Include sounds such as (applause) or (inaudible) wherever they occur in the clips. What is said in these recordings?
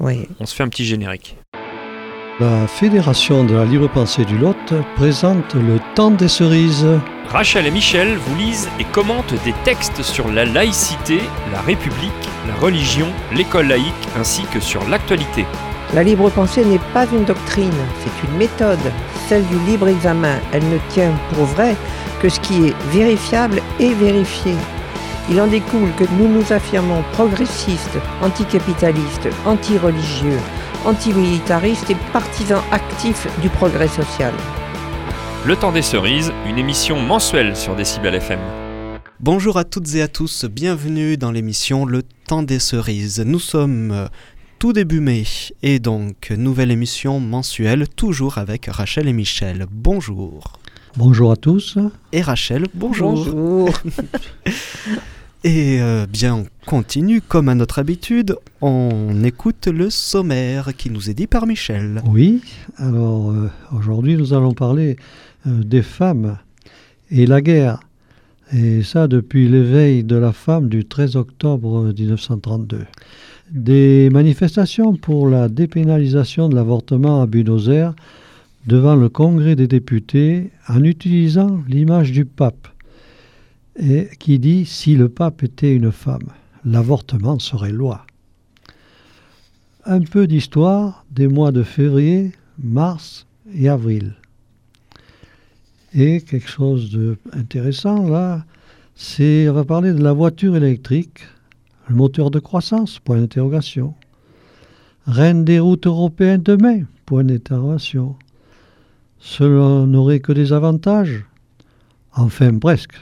Oui. On se fait un petit générique. La Fédération de la libre pensée du Lot présente le temps des cerises. Rachel et Michel vous lisent et commentent des textes sur la laïcité, la République, la religion, l'école laïque ainsi que sur l'actualité. La libre pensée n'est pas une doctrine, c'est une méthode, celle du libre examen. Elle ne tient pour vrai que ce qui est vérifiable et vérifié. Il en découle que nous nous affirmons progressistes, anticapitalistes, anti-religieux, antimilitaristes et partisans actifs du progrès social. Le temps des cerises, une émission mensuelle sur Décibel FM. Bonjour à toutes et à tous, bienvenue dans l'émission Le temps des cerises. Nous sommes euh, tout début mai et donc nouvelle émission mensuelle toujours avec Rachel et Michel. Bonjour. Bonjour à tous. Et Rachel, bonjour. Bonjour. (laughs) Et euh, bien, on continue comme à notre habitude. On écoute le sommaire qui nous est dit par Michel. Oui, alors euh, aujourd'hui nous allons parler euh, des femmes et la guerre. Et ça depuis l'éveil de la femme du 13 octobre 1932. Des manifestations pour la dépénalisation de l'avortement à Buenos Aires devant le Congrès des députés en utilisant l'image du pape et qui dit si le pape était une femme, l'avortement serait loi. Un peu d'histoire des mois de février, mars et avril. Et quelque chose d'intéressant là, c'est on va parler de la voiture électrique, le moteur de croissance, point d'interrogation. Reine des routes européennes demain, point d'interrogation. Cela n'aurait que des avantages? Enfin presque.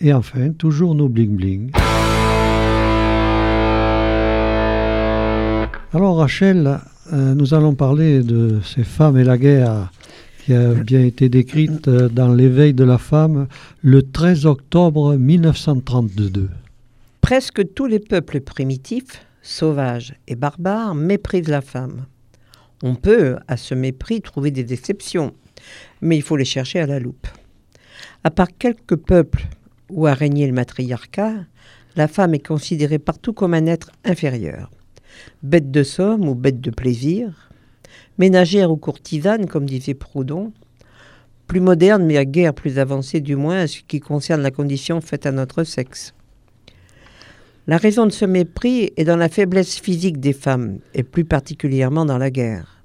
Et enfin, toujours nos bling-bling. Alors Rachel, euh, nous allons parler de ces femmes et la guerre qui a bien été décrite euh, dans l'éveil de la femme le 13 octobre 1932. Presque tous les peuples primitifs, sauvages et barbares méprisent la femme. On peut, à ce mépris, trouver des exceptions, mais il faut les chercher à la loupe. À part quelques peuples où a régné le matriarcat, la femme est considérée partout comme un être inférieur. Bête de somme ou bête de plaisir, ménagère ou courtisane, comme disait Proudhon, plus moderne mais à guère plus avancée du moins à ce qui concerne la condition faite à notre sexe. La raison de ce mépris est dans la faiblesse physique des femmes, et plus particulièrement dans la guerre.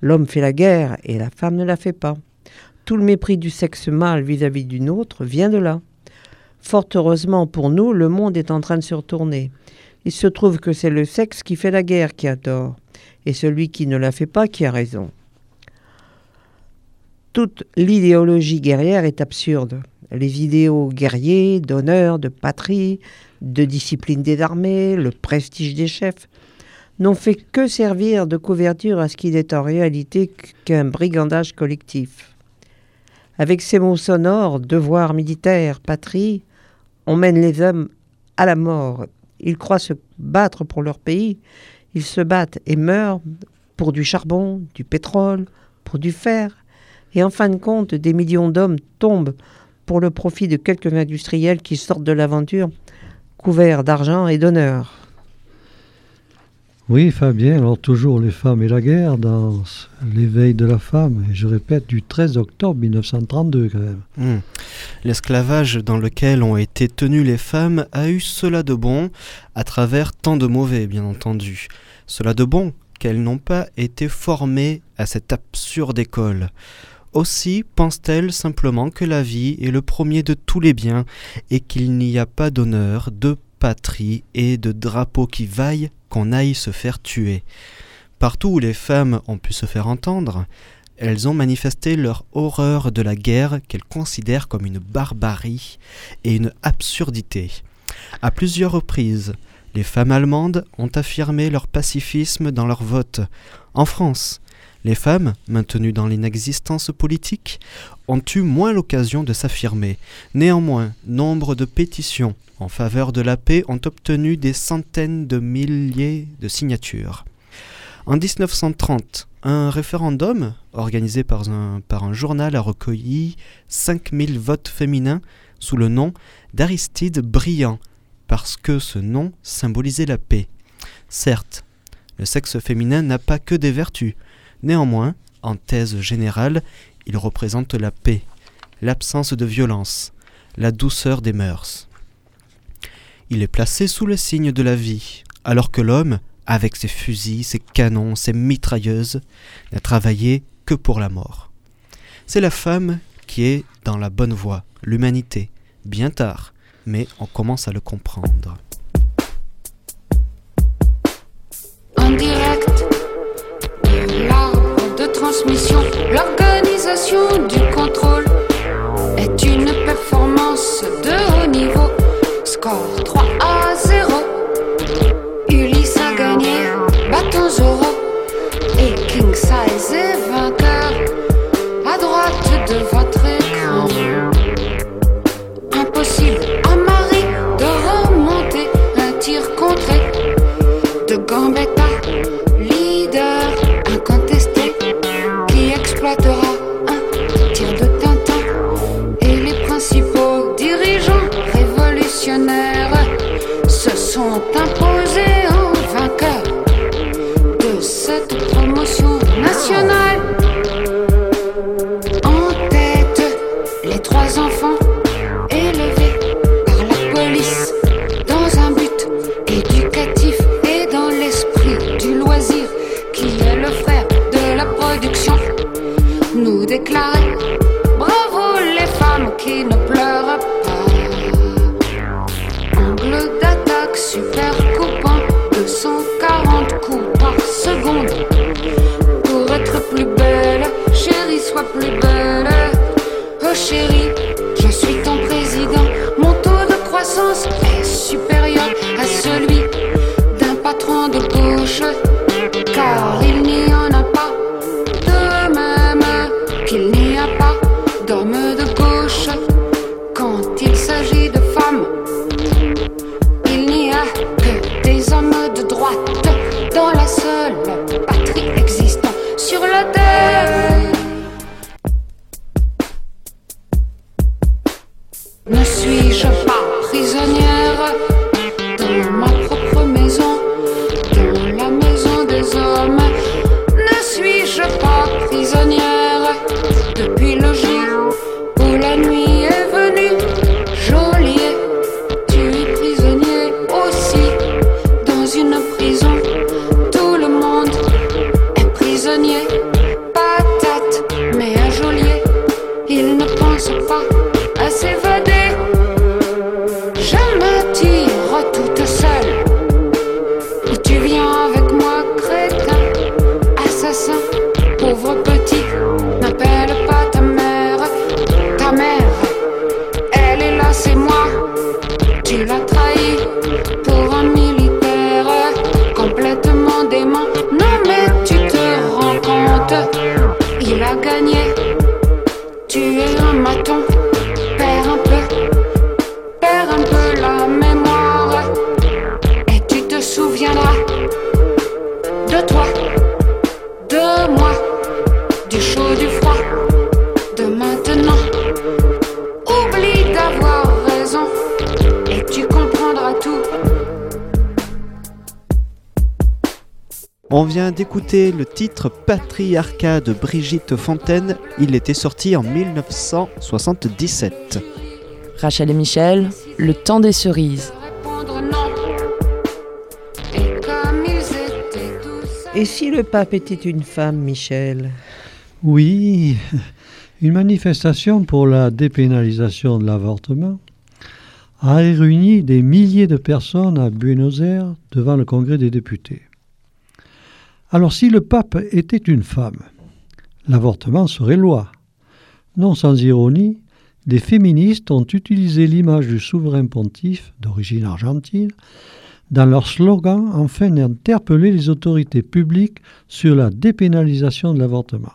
L'homme fait la guerre et la femme ne la fait pas. Tout le mépris du sexe mâle vis-à-vis d'une autre vient de là. Fort heureusement pour nous, le monde est en train de se retourner. Il se trouve que c'est le sexe qui fait la guerre qui a tort, et celui qui ne la fait pas qui a raison. Toute l'idéologie guerrière est absurde. Les idéaux guerriers, d'honneur, de patrie, de discipline des armées, le prestige des chefs, n'ont fait que servir de couverture à ce qui n'est en réalité qu'un brigandage collectif. Avec ces mots sonores, devoir militaire, patrie, on mène les hommes à la mort. Ils croient se battre pour leur pays. Ils se battent et meurent pour du charbon, du pétrole, pour du fer. Et en fin de compte, des millions d'hommes tombent pour le profit de quelques industriels qui sortent de l'aventure couverts d'argent et d'honneur. Oui, Fabien, alors toujours les femmes et la guerre dans l'éveil de la femme, et je répète, du 13 octobre 1932 quand même. Hmm. L'esclavage dans lequel ont été tenues les femmes a eu cela de bon, à travers tant de mauvais, bien entendu. Cela de bon qu'elles n'ont pas été formées à cette absurde école. Aussi pensent-elles simplement que la vie est le premier de tous les biens et qu'il n'y a pas d'honneur, de patrie et de drapeau qui vaille qu'on aille se faire tuer. Partout où les femmes ont pu se faire entendre, elles ont manifesté leur horreur de la guerre qu'elles considèrent comme une barbarie et une absurdité. À plusieurs reprises, les femmes allemandes ont affirmé leur pacifisme dans leur vote. En France, les femmes, maintenues dans l'inexistence politique, ont eu moins l'occasion de s'affirmer. Néanmoins, nombre de pétitions en faveur de la paix ont obtenu des centaines de milliers de signatures. En 1930, un référendum organisé par un, journal a recueilli 5000 votes féminins sous le nom d'Aristide Briand, parce que ce nom symbolisait la paix. Certes, Le sexe féminin n'a pas que des vertus. Néanmoins, en thèse générale, il représente la paix, l'absence de violence, la douceur des mœurs. Il est placé sous le signe de la vie, alors que l'homme, avec ses fusils, ses canons, ses mitrailleuses, n'a travaillé que pour la mort. C'est la femme qui est dans la bonne voie, l'humanité, bien tard, mais on commence à le comprendre. En direct de transmission, l'organisation du contrôle est une performance de haut niveau. Score 3 à 0. Ulysse a gagné, bâton Zoro. Et King Size est vainqueur. À droite de votre d'écouter le titre Patriarcat de Brigitte Fontaine. Il était sorti en 1977. Rachel et Michel, le temps des cerises. Et si le pape était une femme, Michel? Oui, une manifestation pour la dépénalisation de l'avortement a réuni des milliers de personnes à Buenos Aires devant le Congrès des députés. Alors si le pape était une femme, l'avortement serait loi. Non sans ironie, des féministes ont utilisé l'image du souverain pontife, d'origine argentine, dans leur slogan afin d'interpeller les autorités publiques sur la dépénalisation de l'avortement.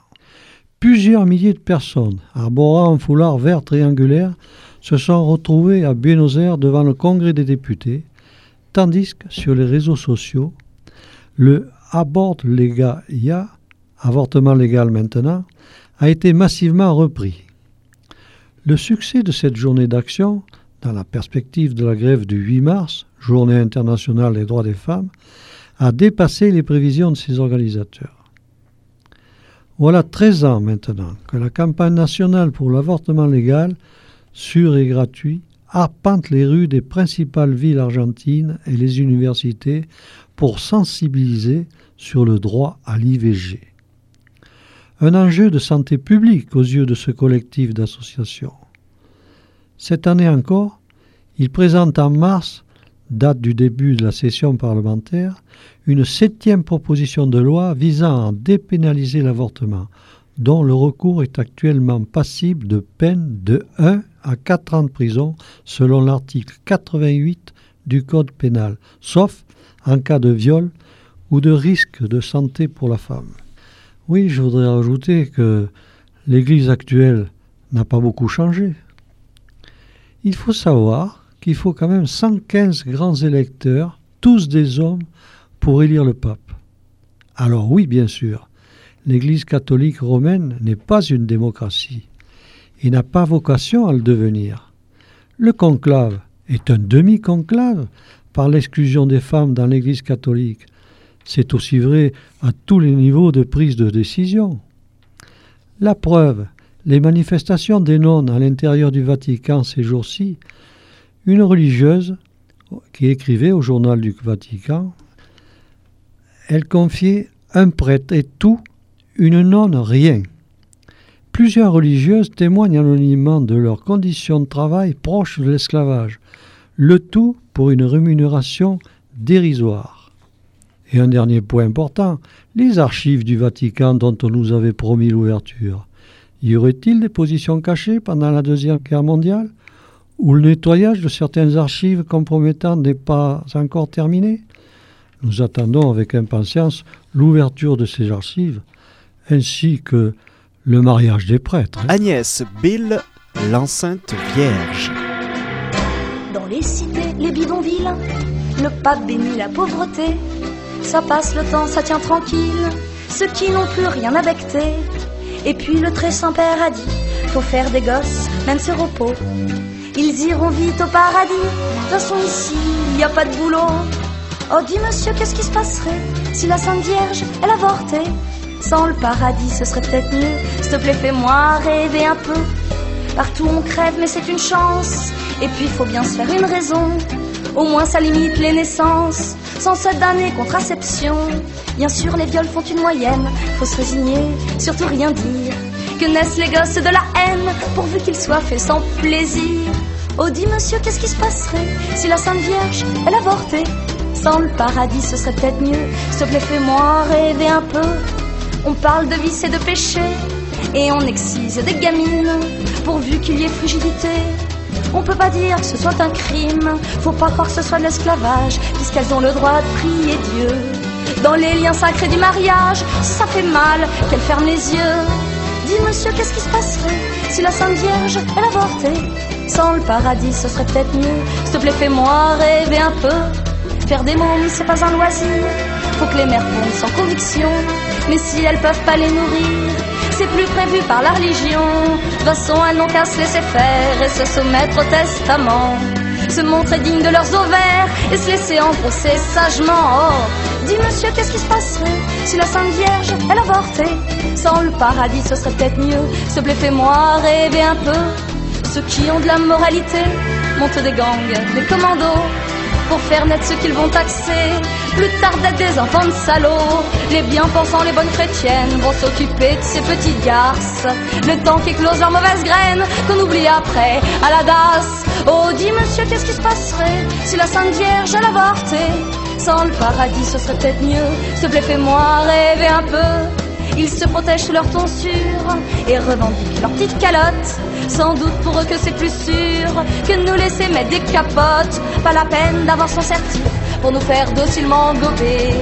Plusieurs milliers de personnes, arborant un foulard vert triangulaire, se sont retrouvées à Buenos Aires devant le Congrès des députés, tandis que sur les réseaux sociaux, le Abort Lega Ya, avortement légal maintenant, a été massivement repris. Le succès de cette journée d'action, dans la perspective de la grève du 8 mars, journée internationale des droits des femmes, a dépassé les prévisions de ses organisateurs. Voilà 13 ans maintenant que la campagne nationale pour l'avortement légal, sûr et gratuit, arpente les rues des principales villes argentines et les universités pour sensibiliser sur le droit à l'IVG. Un enjeu de santé publique aux yeux de ce collectif d'associations. Cette année encore, il présente en mars, date du début de la session parlementaire, une septième proposition de loi visant à dépénaliser l'avortement, dont le recours est actuellement passible de peine de 1 à 4 ans de prison selon l'article 88 du Code pénal, sauf en cas de viol ou de risque de santé pour la femme. Oui, je voudrais ajouter que l'Église actuelle n'a pas beaucoup changé. Il faut savoir qu'il faut quand même 115 grands électeurs, tous des hommes, pour élire le pape. Alors oui, bien sûr, l'Église catholique romaine n'est pas une démocratie et n'a pas vocation à le devenir. Le conclave est un demi-conclave par l'exclusion des femmes dans l'Église catholique. C'est aussi vrai à tous les niveaux de prise de décision. La preuve, les manifestations des nonnes à l'intérieur du Vatican ces jours-ci, une religieuse qui écrivait au journal du Vatican, elle confiait un prêtre et tout, une nonne rien. Plusieurs religieuses témoignent anonymement de leurs conditions de travail proches de l'esclavage, le tout pour une rémunération dérisoire. Et un dernier point important, les archives du Vatican dont on nous avait promis l'ouverture. Y aurait-il des positions cachées pendant la Deuxième Guerre mondiale Ou le nettoyage de certaines archives compromettantes n'est pas encore terminé? Nous attendons avec impatience l'ouverture de ces archives, ainsi que le mariage des prêtres. Agnès Bill, l'enceinte vierge. Dans les cités, les bidonvilles, le pape bénit la pauvreté. Ça passe le temps, ça tient tranquille. Ceux qui n'ont plus rien à becter. Et puis le très saint père a dit faut faire des gosses, même sur repos. Ils iront vite au paradis. De toute façon, ici, il n'y a pas de boulot. Oh, dis monsieur, qu'est-ce qui se passerait si la Sainte Vierge, elle avortait? Sans le paradis, ce serait peut-être mieux. S'il te plaît, fais-moi rêver un peu. Partout on crève, mais c'est une chance. Et puis, faut bien se faire une raison. Au moins, ça limite les naissances. Sans cette année contraception. Bien sûr, les viols font une moyenne. Faut se résigner, surtout rien dire. Que naissent les gosses de la haine, pourvu qu'ils soient faits sans plaisir. Oh, dis monsieur, qu'est-ce qui se passerait si la Sainte Vierge, elle avortait? Sans le paradis, ce serait peut-être mieux. S'il te plaît, fais-moi rêver un peu. On parle de vice et de péché, et on excise des gamines, pourvu qu'il y ait frigidité. On peut pas dire que ce soit un crime, faut pas croire que ce soit de l'esclavage, puisqu'elles ont le droit de prier Dieu. Dans les liens sacrés du mariage, ça fait mal qu'elles ferment les yeux. Dis monsieur, qu'est-ce qui se passerait si la Sainte Vierge, elle avortait Sans le paradis, ce serait peut-être mieux. S'il te plaît, fais-moi rêver un peu. Faire des mômes, c'est pas un loisir. Faut que les mères pondent sans conviction. Mais si elles peuvent pas les nourrir, c'est plus prévu par la religion. De toute façon, elles n'ont qu'à se laisser faire et se soumettre au testament. Se montrer digne de leurs ovaires et se laisser enfoncer sagement. Oh, dis monsieur, qu'est-ce qui se passerait si la Sainte Vierge, elle avortait Sans le paradis, ce serait peut-être mieux. Te plaît, fais-moi rêver un peu. Ceux qui ont de la moralité montent des gangs, des commandos pour faire naître ceux qu'ils vont taxer. Plus tard d'être des enfants de salauds, les bien-pensants, les bonnes chrétiennes vont s'occuper de ces petits garces. Le temps qu'éclosent leurs mauvaises graines, qu'on oublie après à la DAS. Oh, dis monsieur, qu'est-ce qui se passerait si la Sainte Vierge elle avortait? Sans le paradis, ce serait peut-être mieux. S'il te plaît, fais-moi rêver un peu. Ils se protègent sous leur tonsure et revendiquent leur petite calotte. Sans doute pour eux que c'est plus sûr que de nous laisser mettre des capotes. Pas la peine d'avoir son certif pour nous faire docilement gober.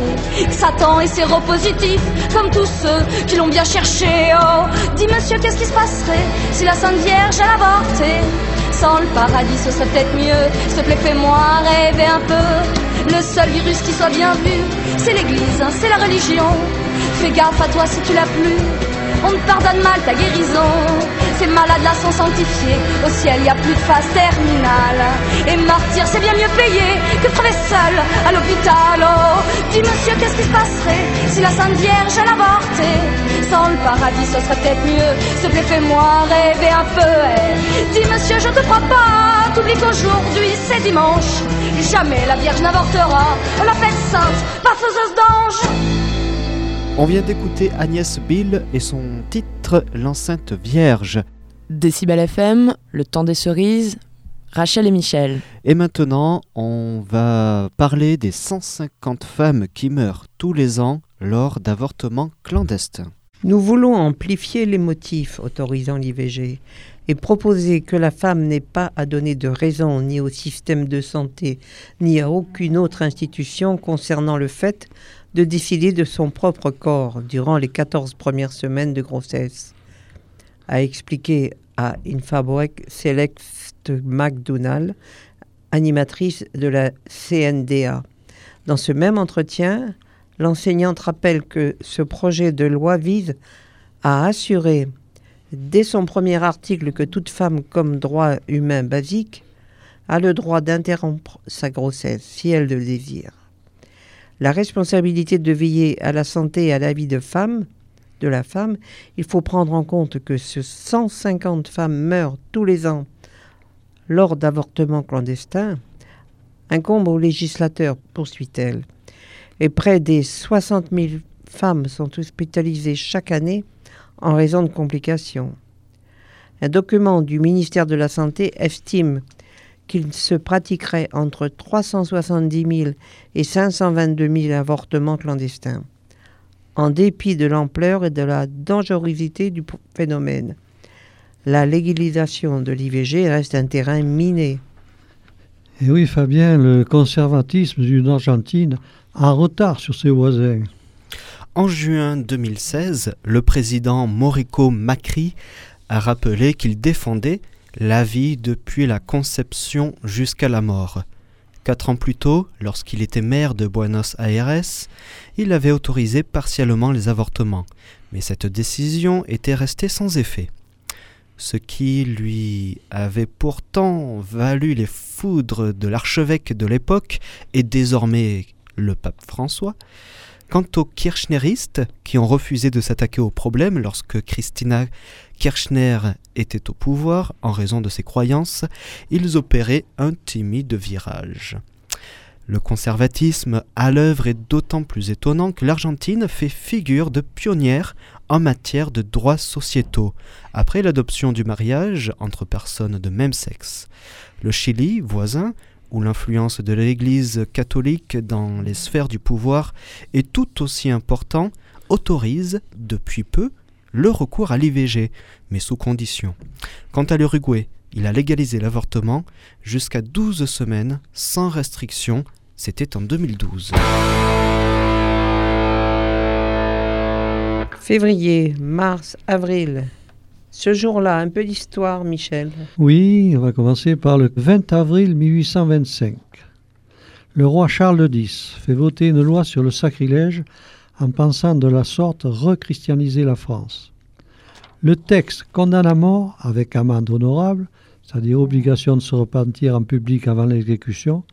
Satan est séropositif, comme tous ceux qui l'ont bien cherché. Oh, dis monsieur, qu'est-ce qui se passerait si la Sainte Vierge elle avortait? Sans le paradis, ce serait peut-être mieux. S'il te plaît, fais-moi rêver un peu. Le seul virus qui soit bien vu, c'est l'Église, c'est la religion. Fais gaffe à toi si tu l'as plus. On te pardonne mal ta guérison. ces malades-là sont sanctifiés. Au ciel, y a plus de phase terminale. Et martyr, c'est bien mieux payé que crever seul à l'hôpital. Oh, dis monsieur, qu'est-ce qui se passerait si la Sainte Vierge elle avortait? Sans le paradis, ce serait peut-être mieux. S'il te plaît, fais-moi rêver un peu. Eh. Dis monsieur, je te crois pas. T'oublies qu'aujourd'hui c'est dimanche. Jamais la Vierge n'avortera. La fête sainte, pas faiseuse d'ange. On vient d'écouter Agnès Bill et son titre L'enceinte vierge. Décibel FM, Le temps des cerises, Rachel et Michel. Et maintenant, on va parler des 150 femmes qui meurent tous les ans lors d'avortements clandestins. Nous voulons amplifier les motifs autorisant l'IVG et proposer que la femme n'ait pas à donner de raison ni au système de santé ni à aucune autre institution concernant le fait de décider de son propre corps durant les 14 premières semaines de grossesse, a expliqué à Infabrec Celeste McDonald, animatrice de la CNDA. Dans ce même entretien, l'enseignante rappelle que ce projet de loi vise à assurer dès son premier article que toute femme comme droit humain basique a le droit d'interrompre sa grossesse si elle le désire la responsabilité de veiller à la santé et à la vie de femme, de la femme, il faut prendre en compte que ce 150 femmes meurent tous les ans lors d'avortements clandestins incombe au législateur, poursuit-elle. Et près des 60 000 femmes sont hospitalisées chaque année en raison de complications. Un document du ministère de la Santé estime qu'il se pratiquerait entre 370 000 et 522 000 avortements clandestins, en dépit de l'ampleur et de la dangerosité du phénomène. La légalisation de l'IVG reste un terrain miné. Et oui, Fabien, le conservatisme d'une Argentine a retard sur ses voisins. En juin 2016, le président Mauricio Macri a rappelé qu'il défendait la vie depuis la conception jusqu'à la mort. Quatre ans plus tôt, lorsqu'il était maire de Buenos Aires, il avait autorisé partiellement les avortements, mais cette décision était restée sans effet. Ce qui lui avait pourtant valu les foudres de l'archevêque de l'époque et désormais le pape François, Quant aux kirchneristes, qui ont refusé de s'attaquer au problème lorsque Christina Kirchner était au pouvoir en raison de ses croyances, ils opéraient un timide virage. Le conservatisme à l'œuvre est d'autant plus étonnant que l'Argentine fait figure de pionnière en matière de droits sociétaux, après l'adoption du mariage entre personnes de même sexe. Le Chili, voisin, où l'influence de l'Église catholique dans les sphères du pouvoir est tout aussi important, autorise, depuis peu, le recours à l'IVG, mais sous condition. Quant à l'Uruguay, il a légalisé l'avortement jusqu'à 12 semaines sans restriction, c'était en 2012. Février, mars, avril, ce jour-là, un peu d'histoire, Michel. Oui, on va commencer par le 20 avril 1825. Le roi Charles X fait voter une loi sur le sacrilège en pensant de la sorte rechristianiser la France. Le texte condamne à mort, avec amende honorable, c'est-à-dire obligation de se repentir en public avant l'exécution,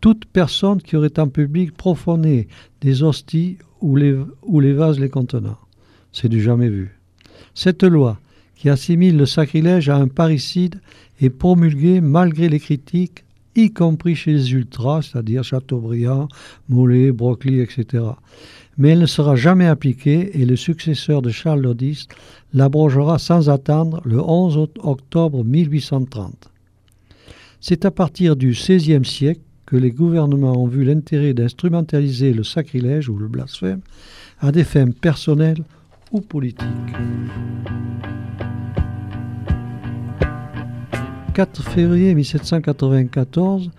toute personne qui aurait en public profané des hosties ou les, vases les contenant. C'est du jamais vu. Cette loi, qui assimile le sacrilège à un parricide est promulgué malgré les critiques, y compris chez les ultras, c'est-à-dire Chateaubriand, Mollet, Brockley, etc. Mais elle ne sera jamais appliquée et le successeur de Charles X l'abrogera sans attendre le 11 octobre 1830. C'est à partir du XVIe siècle que les gouvernements ont vu l'intérêt d'instrumentaliser le sacrilège ou le blasphème à des fins personnelles ou politiques. 4 février 1794,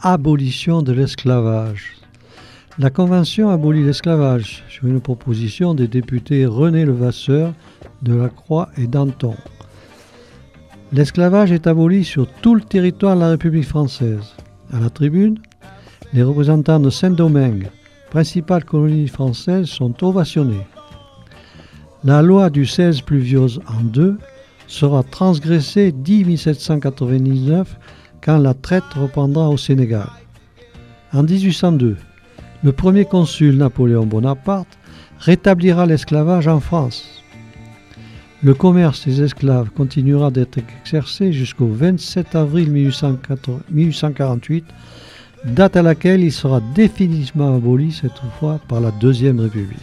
abolition de l'esclavage. La Convention abolit l'esclavage sur une proposition des députés René Levasseur, de la Croix et Danton. L'esclavage est aboli sur tout le territoire de la République française. À la tribune, les représentants de Saint-Domingue, principale colonie française, sont ovationnés. La loi du 16 pluviose en deux sera transgressé dès 1799 quand la traite reprendra au Sénégal. En 1802, le premier consul Napoléon Bonaparte rétablira l'esclavage en France. Le commerce des esclaves continuera d'être exercé jusqu'au 27 avril 1848, date à laquelle il sera définitivement aboli cette fois par la Deuxième République.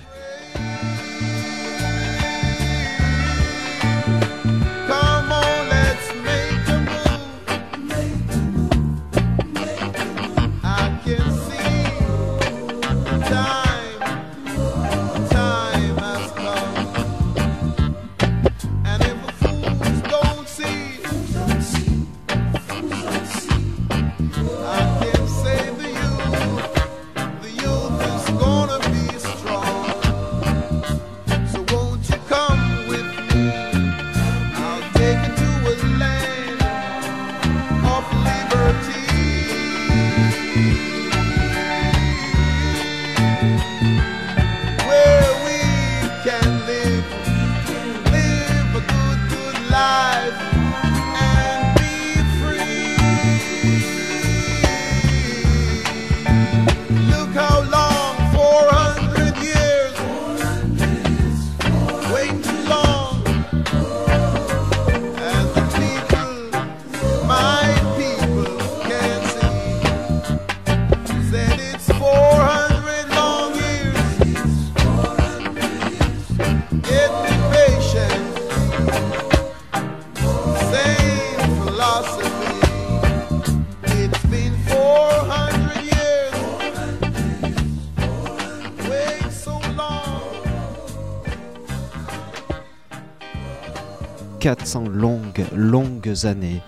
Années.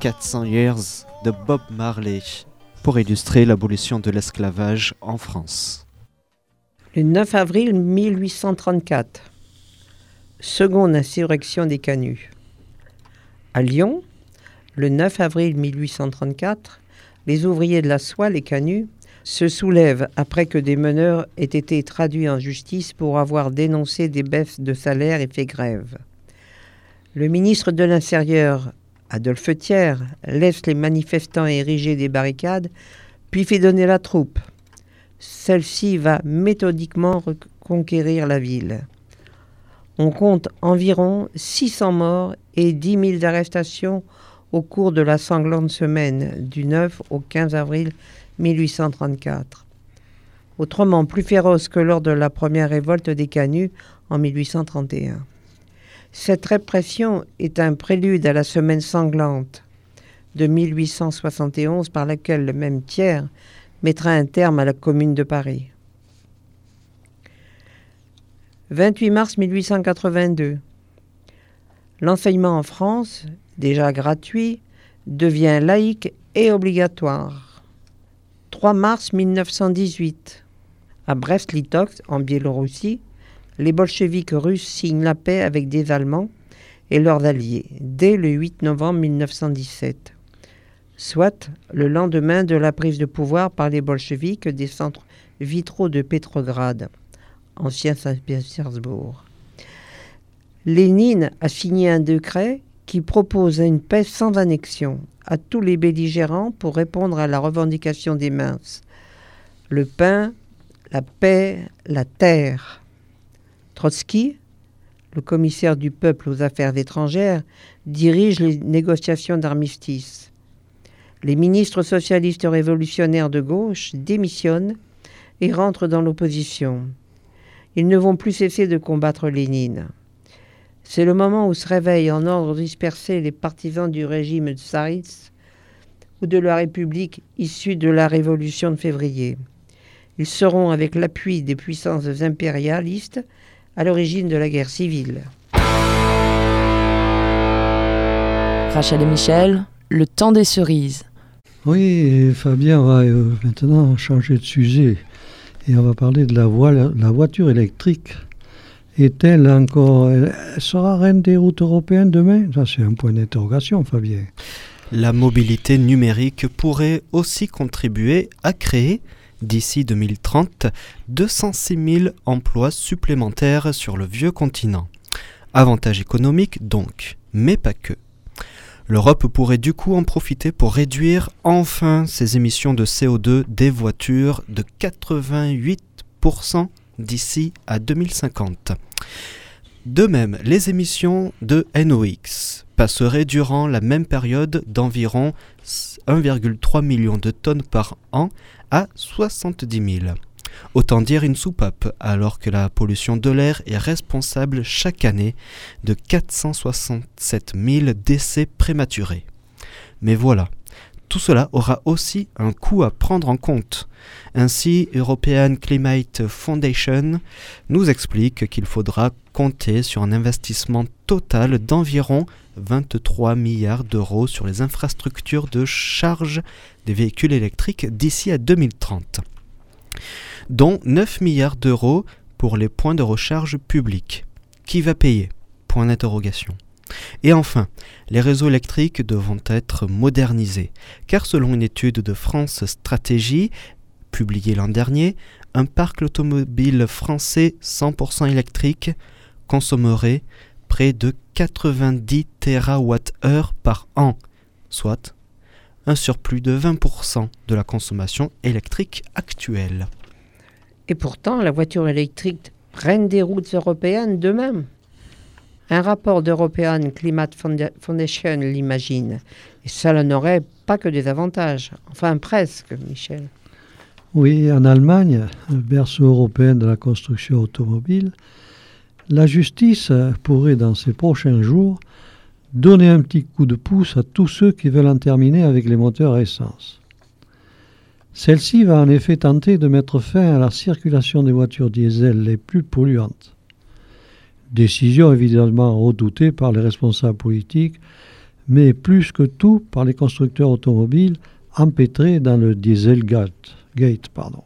400 years de Bob Marley pour illustrer l'abolition de l'esclavage en France. Le 9 avril 1834, seconde insurrection des Canuts. À Lyon, le 9 avril 1834, les ouvriers de la soie, les Canuts, se soulèvent après que des meneurs aient été traduits en justice pour avoir dénoncé des baisses de salaire et fait grève. Le ministre de l'Intérieur, Adolphe Thiers, laisse les manifestants ériger des barricades, puis fait donner la troupe. Celle-ci va méthodiquement reconquérir la ville. On compte environ 600 morts et 10 000 arrestations au cours de la sanglante semaine du 9 au 15 avril 1834. Autrement plus féroce que lors de la première révolte des Canuts en 1831. Cette répression est un prélude à la semaine sanglante de 1871 par laquelle le même Thiers mettra un terme à la Commune de Paris. 28 mars 1882. L'enseignement en France, déjà gratuit, devient laïque et obligatoire. 3 mars 1918. À Brest-Litovsk, en Biélorussie, les bolcheviks russes signent la paix avec des Allemands et leurs alliés dès le 8 novembre 1917, soit le lendemain de la prise de pouvoir par les bolcheviks des centres vitraux de Pétrograd, ancien Saint-Pétersbourg. Lénine a signé un décret qui propose une paix sans annexion à tous les belligérants pour répondre à la revendication des minces. Le pain, la paix, la terre. Trotsky, le commissaire du peuple aux affaires étrangères, dirige les négociations d'armistice. Les ministres socialistes révolutionnaires de gauche démissionnent et rentrent dans l'opposition. Ils ne vont plus cesser de combattre Lénine. C'est le moment où se réveillent en ordre dispersé les partisans du régime tsariste ou de la République issue de la Révolution de février. Ils seront, avec l'appui des puissances impérialistes, à l'origine de la guerre civile. Rachel et Michel, le temps des cerises. Oui, Fabien va euh, maintenant changer de sujet et on va parler de la, voie- la voiture électrique. Est-elle encore. Elle sera reine des routes européennes demain? Ça, c'est un point d'interrogation, Fabien. La mobilité numérique pourrait aussi contribuer à créer, d'ici 2030, 206 000 emplois supplémentaires sur le vieux continent. Avantage économique donc, mais pas que. L'Europe pourrait du coup en profiter pour réduire enfin ses émissions de CO2 des voitures de 88% d'ici à 2050. De même, les émissions de NOx passeraient durant la même période d'environ 1,3 million de tonnes par an à 70 000. Autant dire une soupape, alors que la pollution de l'air est responsable chaque année de 467 000 décès prématurés. Mais voilà, tout cela aura aussi un coût à prendre en compte. Ainsi, European Climate Foundation nous explique qu'il faudra compter sur un investissement total d'environ 23 milliards d'euros sur les infrastructures de charge des véhicules électriques d'ici à 2030 dont 9 milliards d'euros pour les points de recharge publics. Qui va payer? Point d'interrogation. Et enfin, les réseaux électriques devront être modernisés, car selon une étude de France Stratégie, publiée l'an dernier, un parc automobile français 100% électrique consommerait près de 90 TWh par an, soit un surplus de 20% de la consommation électrique actuelle. Et pourtant, la voiture électrique prenne des routes européennes de même. Un rapport d'European Climate Foundation l'imagine. Et ça n'aurait pas que des avantages. Enfin, presque, Michel. Oui, en Allemagne, berceau européen de la construction automobile, la justice pourrait dans ces prochains jours donner un petit coup de pouce à tous ceux qui veulent en terminer avec les moteurs à essence. Celle-ci va en effet tenter de mettre fin à la circulation des voitures diesel les plus polluantes. Décision évidemment redoutée par les responsables politiques, mais plus que tout par les constructeurs automobiles empêtrés dans le Dieselgate. Gate, pardon.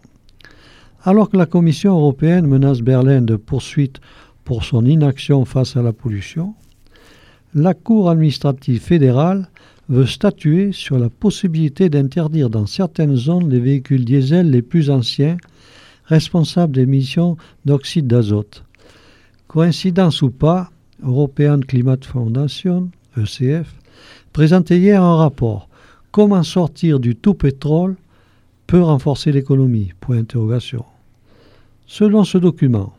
Alors que la Commission européenne menace Berlin de poursuites pour son inaction face à la pollution, la Cour administrative fédérale veut statuer sur la possibilité d'interdire dans certaines zones les véhicules diesel les plus anciens responsables d'émissions d'oxyde d'azote. Coïncidence ou pas, European Climate Foundation, ECF, présentait hier un rapport Comment sortir du tout pétrole peut renforcer l'économie? Selon ce document,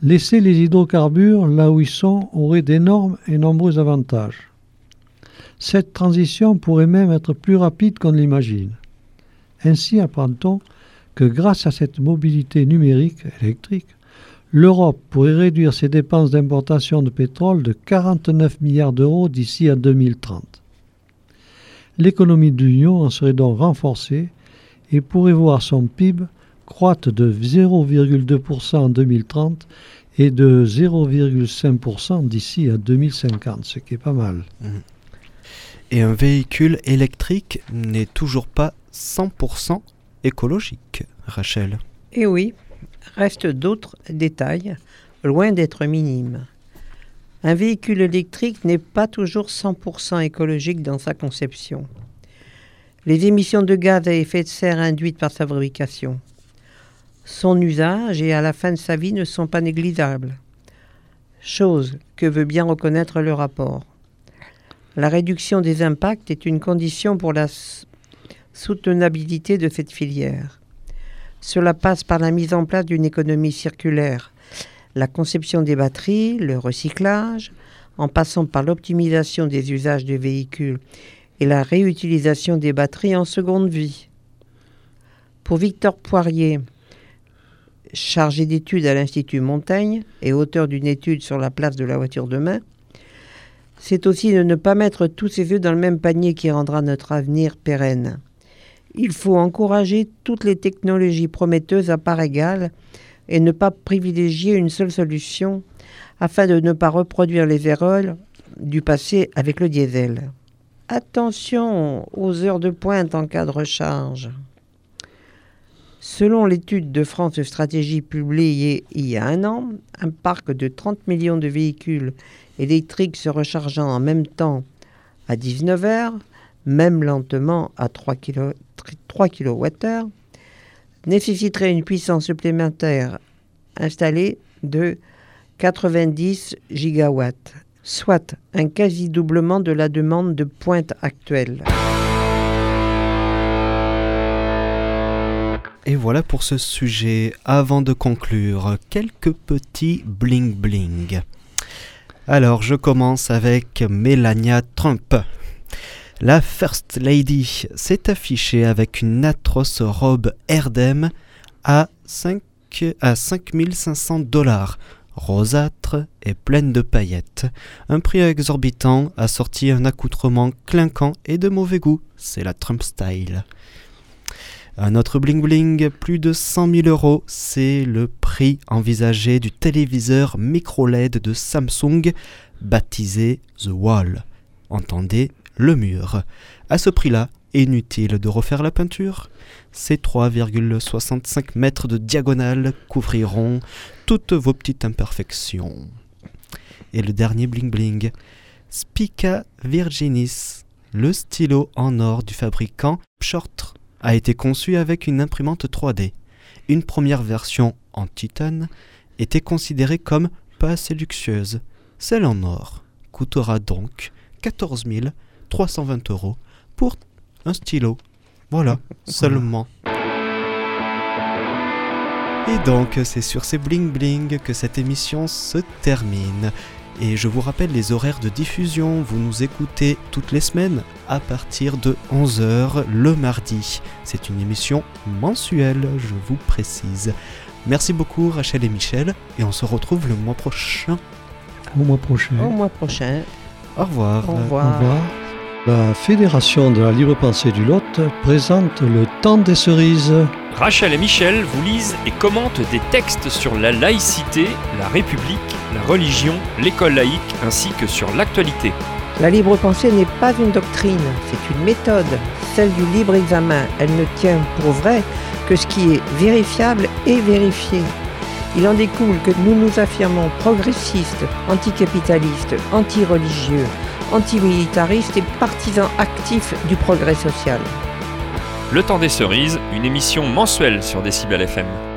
laisser les hydrocarbures là où ils sont aurait d'énormes et nombreux avantages. Cette transition pourrait même être plus rapide qu'on ne l'imagine. Ainsi apprend-on que grâce à cette mobilité numérique électrique, l'Europe pourrait réduire ses dépenses d'importation de pétrole de 49 milliards d'euros d'ici à 2030. L'économie de l'Union en serait donc renforcée et pourrait voir son PIB croître de 0,2% en 2030 et de 0,5% d'ici à 2050, ce qui est pas mal. Et un véhicule électrique n'est toujours pas 100% écologique, Rachel. Et oui, restent d'autres détails, loin d'être minimes. Un véhicule électrique n'est pas toujours 100% écologique dans sa conception. Les émissions de gaz à effet de serre induites par sa fabrication, son usage et à la fin de sa vie ne sont pas négligeables. Chose que veut bien reconnaître le rapport. La réduction des impacts est une condition pour la soutenabilité de cette filière. Cela passe par la mise en place d'une économie circulaire, la conception des batteries, le recyclage, en passant par l'optimisation des usages des véhicules et la réutilisation des batteries en seconde vie. Pour Victor Poirier, chargé d'études à l'Institut Montaigne et auteur d'une étude sur la place de la voiture demain, c'est aussi de ne pas mettre tous ses œufs dans le même panier qui rendra notre avenir pérenne. Il faut encourager toutes les technologies prometteuses à part égale et ne pas privilégier une seule solution afin de ne pas reproduire les erreurs du passé avec le diesel. Attention aux heures de pointe en cas de recharge. Selon l'étude de France Stratégie publiée il y a un an, un parc de 30 millions de véhicules électriques se rechargeant en même temps à 19 heures, même lentement à 3 kW, 3 kWh, nécessiterait une puissance supplémentaire installée de 90 gigawatts. soit un quasi-doublement de la demande de pointe actuelle. Et voilà pour ce sujet. Avant de conclure, quelques petits bling bling. Alors, je commence avec Melania Trump. La First Lady s'est affichée avec une atroce robe Erdem à, 5, à 5500 dollars, rosâtre et pleine de paillettes. Un prix exorbitant a sorti un accoutrement clinquant et de mauvais goût. C'est la Trump style. Un autre bling bling, plus de 100 000 euros, c'est le prix envisagé du téléviseur micro-LED de Samsung, baptisé The Wall. Entendez, le mur. À ce prix-là, inutile de refaire la peinture. Ces 3,65 mètres de diagonale couvriront toutes vos petites imperfections. Et le dernier bling bling, Spica Virginis, le stylo en or du fabricant Pschorr a été conçu avec une imprimante 3D. Une première version en titane était considérée comme pas assez luxueuse. Celle en or coûtera donc 14 320 euros pour un stylo. (laughs) Voilà, seulement. Et donc, c'est sur ces bling bling que cette émission se termine. Et je vous rappelle les horaires de diffusion. Vous nous écoutez toutes les semaines à partir de 11h le mardi. C'est une émission mensuelle, je vous précise. Merci beaucoup Rachel et Michel et on se retrouve le mois prochain. Au mois prochain. Au mois prochain. Au revoir. Au Au revoir. La Fédération de la libre pensée du Lot présente le temps des cerises. Rachel et Michel vous lisent et commentent des textes sur la laïcité, la République, la religion, l'école laïque ainsi que sur l'actualité. La libre pensée n'est pas une doctrine, c'est une méthode, celle du libre examen. Elle ne tient pour vrai que ce qui est vérifiable et vérifié. Il en découle que nous nous affirmons progressistes, anticapitalistes, anti-religieux, antimilitaristes et partisans actifs du progrès social. Le temps des cerises, une émission mensuelle sur Décibel FM.